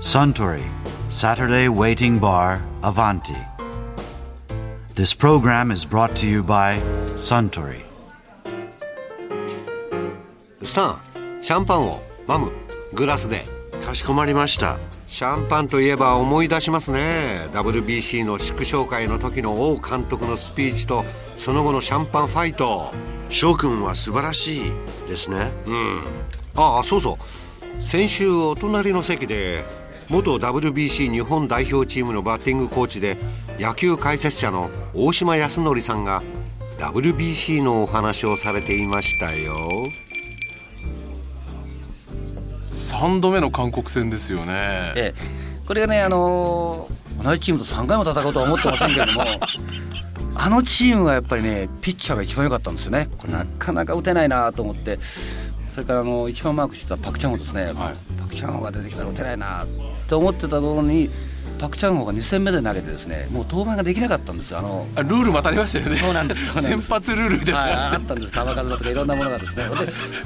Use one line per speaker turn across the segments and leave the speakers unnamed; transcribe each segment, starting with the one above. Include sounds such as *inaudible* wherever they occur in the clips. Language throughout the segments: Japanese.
Suntory Saturday Waiting Bar Avanti. This program is brought to you by Suntory.
スタンシャンパンをマムグラスで。
かしこまりました。
シャンパンといえば思い出しますね。WBC の祝勝会の時の王監督のスピーチとその後のシャンパンファイト。
翔くんは素晴らしいですね。
うん。ああそうそう。先週お隣の席で元 WBC 日本代表チームのバッティングコーチで野球解説者の大島康則さんが WBC のお話をされていましたよ。
3度目の韓国戦ですよね。
ええ、これがね、あのー同じチームと3回も戦うとは思ってませんけれども *laughs* あのチームがやっぱりねピッチャーが一番良かったんですよね。これなかなか打てないなと思って。それからあの一番マークしてたパク・チャンホですね、パク・チャンホが出てきたら打てないなって思ってたところにパク・チャンホが2戦目で投げてですねもう登板ができなかったんですよ。あの
あルールまたありましたよね。
そうなんです。
先発ルールみたいな
はい、
あっ
たんです。球数だとかいろんなものがですね。*laughs* で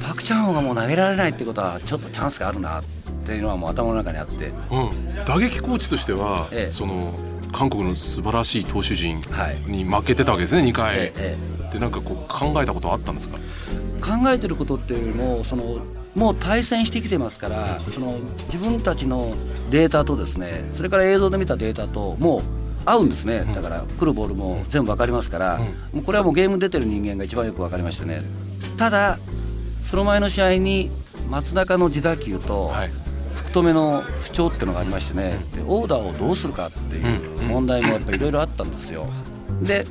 パク・チャンホがもう投げられないってことはちょっとチャンスがあるなっていうのはもう頭の中にあって。
うん、打撃コーチとしては、
ええ。
その韓国の素晴らしい投手陣
はい
に負けてたわけですね2回、
ええ。
でなんかこう考えたことはあったんですか？
考えてることっていうよりもそのもう対戦してきてますからその自分たちのデータとですねそれから映像で見たデータともう合うんですね。だから来るボールも全部分かりますから、もうこれはもうゲーム出てる人間が一番よく分かりましてね。ただその前の試合に松中の自打球と、
はい。
福留の不調っていうのがありましてね。でオーダーをどうするかっていう問題もやっぱりいろいろあったんですよ。で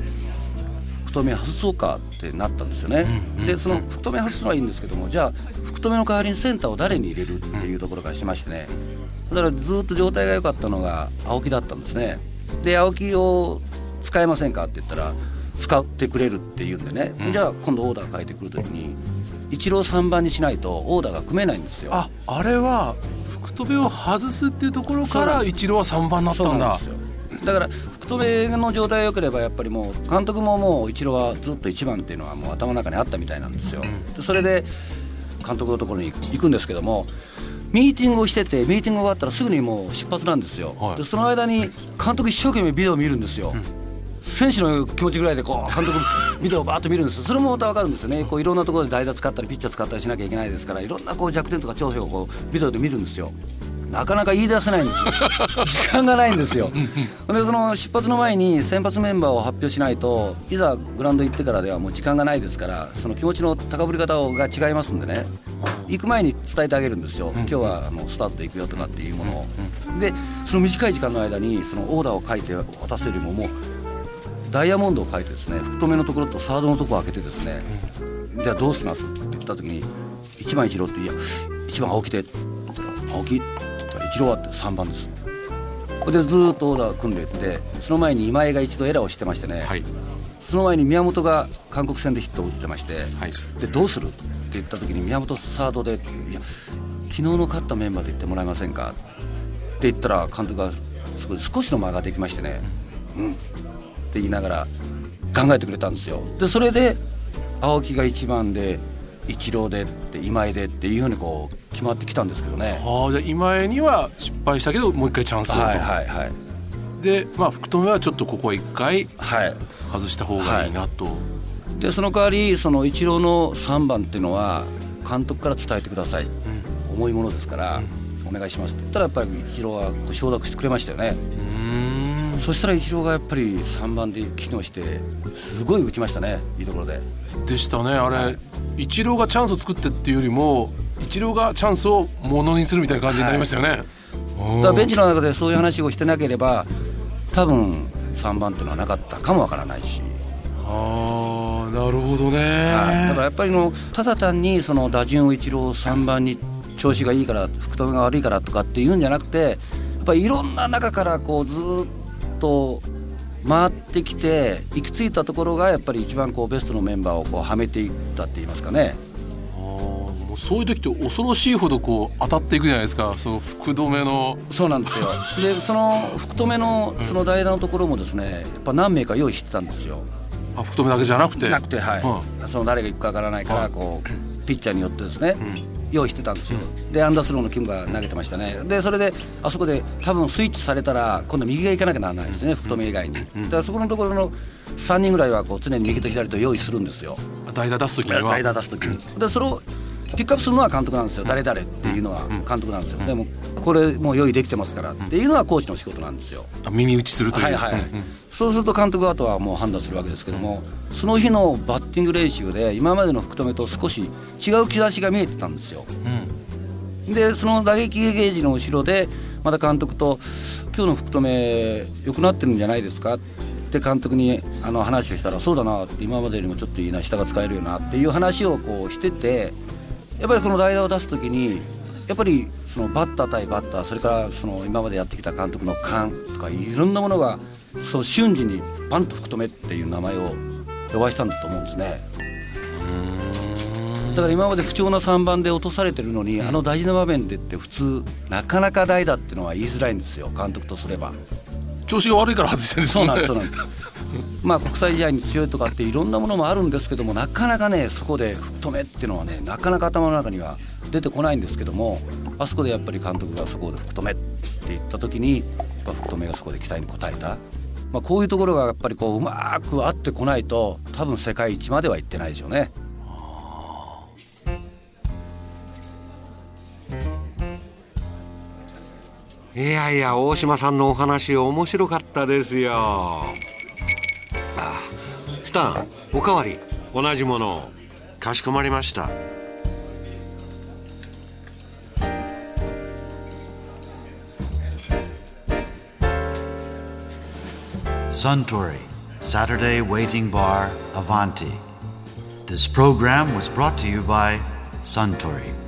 福留外そうかってなったんですよね、でその福留外すのはいいんですけどもじゃあ福留の代わりにセンターを誰に入れるっていうところからしましてね。だからずっと状態が良かったのが青木だったんですね。で青木を使えませんかって言ったら使ってくれるって言うんでね、じゃあ今度オーダー変えてくるときに一郎3番にしないとオーダーが組めないんですよ。
ああれは福留を外すっていうところからイチローは3番になった
そうんなん
だ
ですよだから福留の状態が良ければやっぱりもう監督ももう一郎はずっと1番っていうのはもう頭の中にあったみたいなんですよ、でそれで監督のところに行くんですけどもミーティングをしててミーティング終わったらすぐにもう出発なんですよ、
はい。
でその間に監督一生懸命ビデオを見るんですよ、選手の気持ちぐらいでこう監督ビデオをバーッと見るんです。それもまた分かるんですよね。こういろんなところで代打使ったりピッチャー使ったりしなきゃいけないですからいろんなこう弱点とか長所をこうビデオで見るんですよなかなか言い出せないんですよ。*laughs* 時間がないんですよ。でその出発の前に先発メンバーを発表しないといざグラウンド行ってからではもう時間がないですからその気持ちの高ぶり方が違いますんでね。行く前に伝えてあげるんですよ。今日はあのスタートで行くよとかっていうものを。でその短い時間の間にそのオーダーを書いて渡すよりももうダイヤモンドを書いてですね福留のところとサードのところを開けてですね、じゃあどうしますって言った時に1番一郎っていや1番青木でって言ったら青木一郎はって3番です。でずーっとオーダー組んでいってその前に今井が一度エラーをしてましてね、
はい。
その前に宮本が韓国戦でヒットを打ってまして、
はい。
でどうする？って言った時に宮本サードでいや昨日の勝ったメンバーで言ってもらえませんか？って言ったら監督がそこで少しの間ができましてね。うん。って言いながら考えてくれたんですよ。でそれで青木が1番でイチローでって今井でっていうふうにこう決まってきたんですけどね。
ああじゃあ今江には失敗したけどもう一回チャンスをと、
はいはいはい。
でまあ福留はちょっとここは一回
はい。
外した方がいいなと、
でその代わりそのイチローの3番っていうのは監督から伝えてください、重いものですから、お願いしますって言ったらやっぱりイチローは承諾してくれましたよね。
うーん
そしたらイチローがやっぱり3番で機能してすごい打ちましたねいいところで。
でしたね。あれ、イチローがチャンスを作ってっていうよりもイチローがチャンスをものにするみたいな感じになりましたよね、うん。
だベンチの中でそういう話をしてなければ多分3番っていうのはなかったかもわからないし、
ああなるほどね、
はい。だからやっぱりのただ単にその打順をイチロー3番に調子がいいから福留が悪いからとかっていうんじゃなくてやっぱりいろんな中からこうずーっと回ってきて行き着いたところがやっぱり一番こうベストのメンバーをこうはめていったって言いますかね。
もうそういう時って恐ろしいほどこう当たっていくじゃないですかその福留の。
そうなんですよ。でその福留のその代打のところもですねやっぱ何名か用意してたんですよ。
あ福留だけじゃなくて。
なくてはい、
う
その誰が行くかわからないから
はい
こうピッチャーによってですね、用意してたんですよ、でアンダースローのキムが投げてましたね。でそれであそこで多分スイッチされたら今度右が行かなきゃならないですね、福留以外に、だからそこのところの3人ぐらいはこう常に右と左と用意するんですよ。
代打出す時には。
代打出す時に。でそれをピックアップするのは監督なんですよ、誰々っていうのは監督なんですよ、でもこれもう用意できてますからっていうのはコーチの仕事なんですよ。
あ耳打ちするという、
はいはい、そうすると監督はあとはもう判断するわけですけども、その日のバッティング練習で今までの福留と少し違う兆しが見えてたんですよ。でその打撃ゲージの後ろでまた監督と「今日の福留良くなってるんじゃないですか?」って監督にあの話をしたら「そうだな」って今までよりもちょっといいな下が使えるよなっていう話をこうしててやっぱりこの代打を出す時にやっぱりそのバッター対バッターそれからその今までやってきた監督の勘とかいろんなものがそう瞬時にバンと福留っていう名前を呼ばしたんだと思うんですね。だから今まで不調な3番で落とされてるのに、あの大事な場面でって普通なかなか代打っていうのは言いづらいんですよ監督とすれば。
調子が悪いから外してるんです
そうなんですそうなんですまあ国際試合に強いとかっていろんなものもあるんですけどもなかなかねそこで福留っていうのはねなかなか頭の中には出てこないんですけどもあそこでやっぱり監督がそこで福留って言った時にやっぱ福留がそこで期待に応えた、まあ、こういうところがやっぱりこううまく合ってこないと多分世界一までは行ってないでしょうね。
いやいや大島さんのお話面白かったですよスタンおかわり同じものを
かしこまりました。
Suntory, Saturday Waiting Bar, Avanti. This program was brought to you by Suntory.